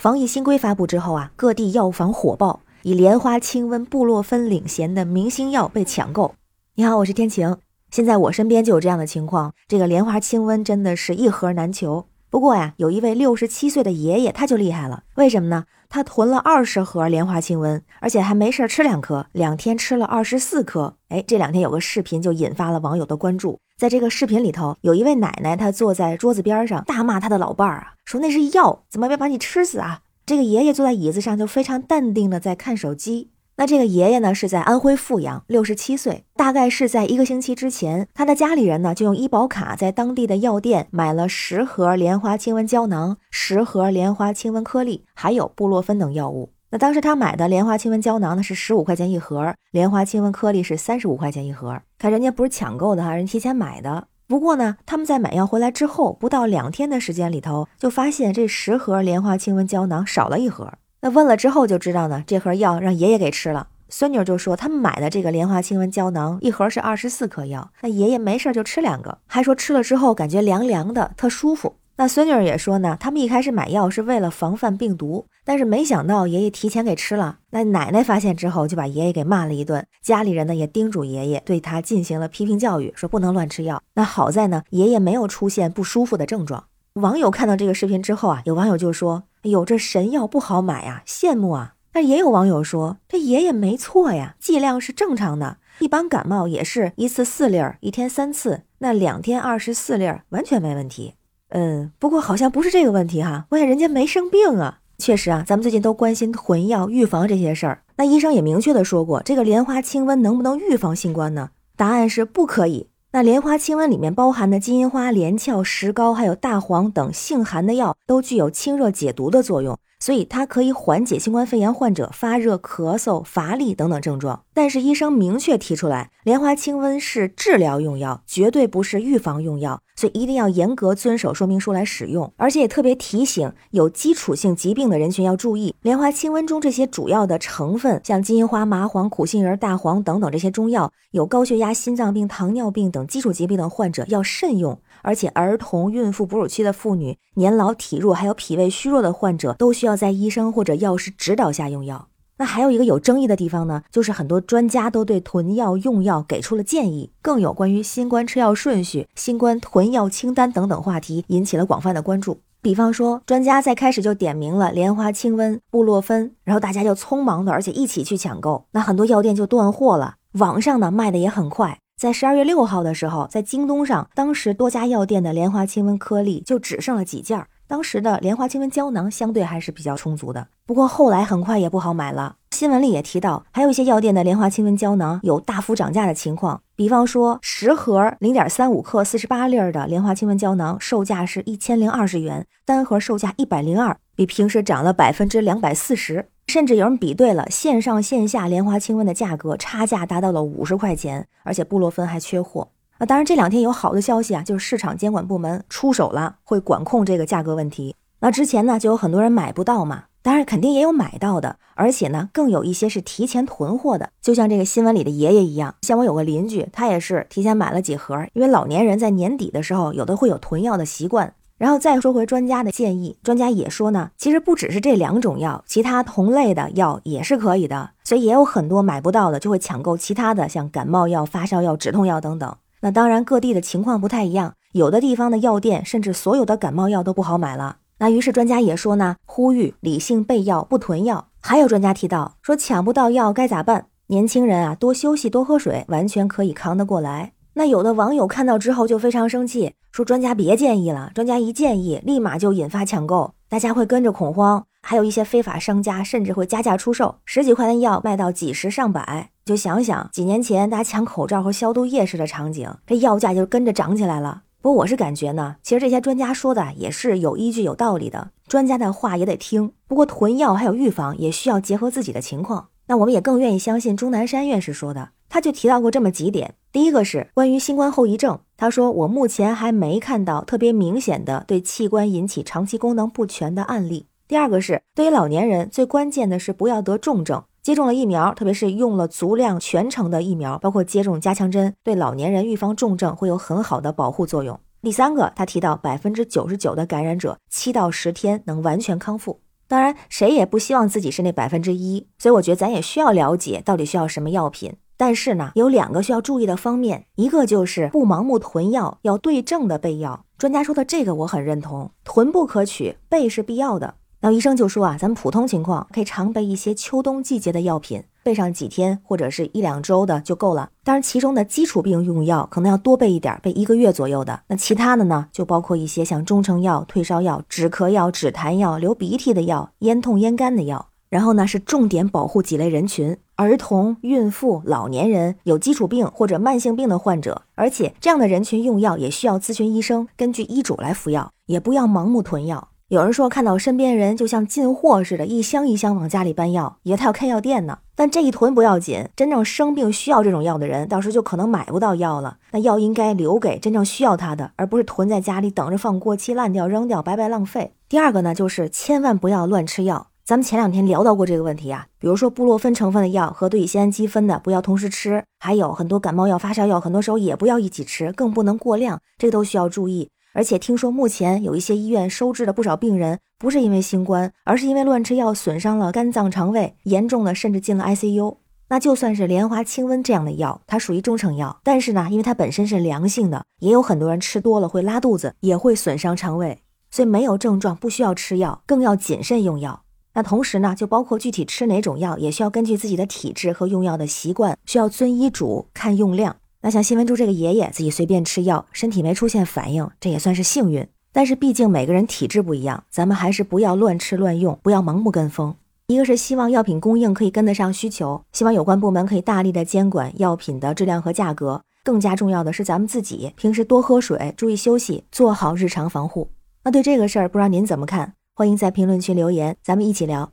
防疫新规发布之后啊，各地药房火爆，以莲花清瘟、布洛芬领衔的明星药被抢购。你好，我是天晴。现在我身边就有这样的情况，这个莲花清瘟真的是一盒难求。不过呀，有一位六十七岁的爷爷他就厉害了，为什么呢？他囤了二十盒莲花清瘟，而且还没事吃两颗，两天吃了二十四颗。哎，这两天有个视频就引发了网友的关注。在这个视频里头，有一位奶奶，她坐在桌子边上大骂她的老伴儿啊，说那是药，怎么没把你吃死啊？这个爷爷坐在椅子上，就非常淡定的在看手机。那这个爷爷呢，是在安徽阜阳，六十七岁，大概是在一个星期之前，他的家里人呢就用医保卡在当地的药店买了十盒莲花清瘟胶囊、十盒莲花清瘟颗粒，还有布洛芬等药物。那当时他买的莲花清瘟胶囊呢是十五块钱一盒，莲花清瘟颗粒是三十五块钱一盒。看人家不是抢购的哈，人提前买的。不过呢，他们在买药回来之后，不到两天的时间里头，就发现这十盒莲花清瘟胶囊少了一盒。那问了之后就知道呢，这盒药让爷爷给吃了。孙女就说他们买的这个莲花清瘟胶囊一盒是二十四颗药，那爷爷没事就吃两个，还说吃了之后感觉凉凉的，特舒服。那孙女也说呢，他们一开始买药是为了防范病毒，但是没想到爷爷提前给吃了。那奶奶发现之后就把爷爷给骂了一顿，家里人呢也叮嘱爷爷对他进行了批评教育，说不能乱吃药。那好在呢，爷爷没有出现不舒服的症状。网友看到这个视频之后啊，有网友就说：“哎呦，这神药不好买啊，羡慕啊。”但也有网友说，这爷爷没错呀，剂量是正常的，一般感冒也是一次四粒儿，一天三次，那两天二十四粒儿完全没问题。嗯，不过好像不是这个问题哈，关键人家没生病啊。确实啊，咱们最近都关心囤药预防这些事儿，那医生也明确的说过，这个莲花清瘟能不能预防新冠呢？答案是不可以。那莲花清瘟里面包含的金银花、连翘、石膏还有大黄等性寒的药，都具有清热解毒的作用。所以它可以缓解新冠肺炎患者发热、咳嗽、乏力等等症状，但是医生明确提出来，莲花清瘟是治疗用药，绝对不是预防用药。所以一定要严格遵守说明书来使用，而且也特别提醒有基础性疾病的人群要注意。莲花清瘟中这些主要的成分，像金银花、麻黄、苦杏仁、大黄等等这些中药，有高血压、心脏病、糖尿病等基础疾病的患者要慎用。而且儿童、孕妇、哺乳期的妇女、年老体弱还有脾胃虚弱的患者，都需要在医生或者药师指导下用药。那还有一个有争议的地方呢，就是很多专家都对囤药用药给出了建议，更有关于新冠吃药顺序、新冠囤药清单等等话题引起了广泛的关注。比方说，专家在开始就点名了莲花清瘟、布洛芬，然后大家就匆忙的，而且一起去抢购，那很多药店就断货了。网上呢卖的也很快，在十二月六号的时候，在京东上，当时多家药店的莲花清瘟颗粒就只剩了几件儿。当时的莲花清瘟胶囊相对还是比较充足的，不过后来很快也不好买了。新闻里也提到，还有一些药店的莲花清瘟胶囊有大幅涨价的情况，比方说十盒零点三五克四十八粒的莲花清瘟胶囊，售价是一千零二十元，单盒售价一百零二，比平时涨了百分之两百四十，甚至有人比对了线上线下莲花清瘟的价格，差价达到了五十块钱，而且布洛芬还缺货。那当然，这两天有好的消息啊，就是市场监管部门出手了，会管控这个价格问题。那之前呢，就有很多人买不到嘛，当然肯定也有买到的，而且呢，更有一些是提前囤货的，就像这个新闻里的爷爷一样。像我有个邻居，他也是提前买了几盒，因为老年人在年底的时候有的会有囤药的习惯。然后再说回专家的建议，专家也说呢，其实不只是这两种药，其他同类的药也是可以的，所以也有很多买不到的就会抢购其他的，像感冒药、发烧药、止痛药等等。那当然，各地的情况不太一样，有的地方的药店甚至所有的感冒药都不好买了。那于是专家也说呢，呼吁理性备药，不囤药。还有专家提到说，抢不到药该咋办？年轻人啊，多休息，多喝水，完全可以扛得过来。那有的网友看到之后就非常生气，说专家别建议了，专家一建议，立马就引发抢购，大家会跟着恐慌。还有一些非法商家甚至会加价出售，十几块的药卖到几十上百。就想想几年前大家抢口罩和消毒液时的场景，这药价就跟着涨起来了。不过我是感觉呢，其实这些专家说的也是有依据、有道理的，专家的话也得听。不过囤药还有预防也需要结合自己的情况。那我们也更愿意相信钟南山院士说的，他就提到过这么几点：第一个是关于新冠后遗症，他说我目前还没看到特别明显的对器官引起长期功能不全的案例。第二个是对于老年人，最关键的是不要得重症。接种了疫苗，特别是用了足量全程的疫苗，包括接种加强针，对老年人预防重症会有很好的保护作用。第三个，他提到百分之九十九的感染者七到十天能完全康复。当然，谁也不希望自己是那百分之一，所以我觉得咱也需要了解到底需要什么药品。但是呢，有两个需要注意的方面，一个就是不盲目囤药，要对症的备药。专家说的这个我很认同，囤不可取，备是必要的。那医生就说啊，咱们普通情况可以常备一些秋冬季节的药品，备上几天或者是一两周的就够了。当然，其中的基础病用药可能要多备一点，备一个月左右的。那其他的呢，就包括一些像中成药、退烧药、止咳药、止痰药、流鼻涕的药、咽痛咽干的药。然后呢，是重点保护几类人群：儿童、孕妇、老年人、有基础病或者慢性病的患者。而且这样的人群用药也需要咨询医生，根据医嘱来服药，也不要盲目囤药。有人说看到身边人就像进货似的，一箱一箱往家里搬药，以为他要开药店呢。但这一囤不要紧，真正生病需要这种药的人，到时候就可能买不到药了。那药应该留给真正需要它的，而不是囤在家里等着放过期烂掉扔掉，白白浪费。第二个呢，就是千万不要乱吃药。咱们前两天聊到过这个问题啊，比如说布洛芬成分的药和对乙酰氨基酚的不要同时吃，还有很多感冒药、发烧药，很多时候也不要一起吃，更不能过量，这个都需要注意。而且听说目前有一些医院收治了不少病人，不是因为新冠，而是因为乱吃药损伤了肝脏肠胃，严重的甚至进了 ICU。那就算是莲花清瘟这样的药，它属于中成药，但是呢，因为它本身是凉性的，也有很多人吃多了会拉肚子，也会损伤肠胃，所以没有症状不需要吃药，更要谨慎用药。那同时呢，就包括具体吃哪种药，也需要根据自己的体质和用药的习惯，需要遵医嘱看用量。那像新闻中这个爷爷自己随便吃药，身体没出现反应，这也算是幸运。但是毕竟每个人体质不一样，咱们还是不要乱吃乱用，不要盲目跟风。一个是希望药品供应可以跟得上需求，希望有关部门可以大力的监管药品的质量和价格。更加重要的是咱们自己平时多喝水，注意休息，做好日常防护。那对这个事儿，不知道您怎么看？欢迎在评论区留言，咱们一起聊。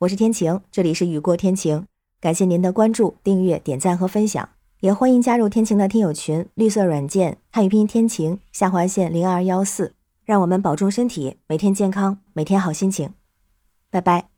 我是天晴，这里是雨过天晴，感谢您的关注、订阅、点赞和分享。也欢迎加入天晴的听友群，绿色软件汉语拼音天晴下划线零二幺四，让我们保重身体，每天健康，每天好心情，拜拜。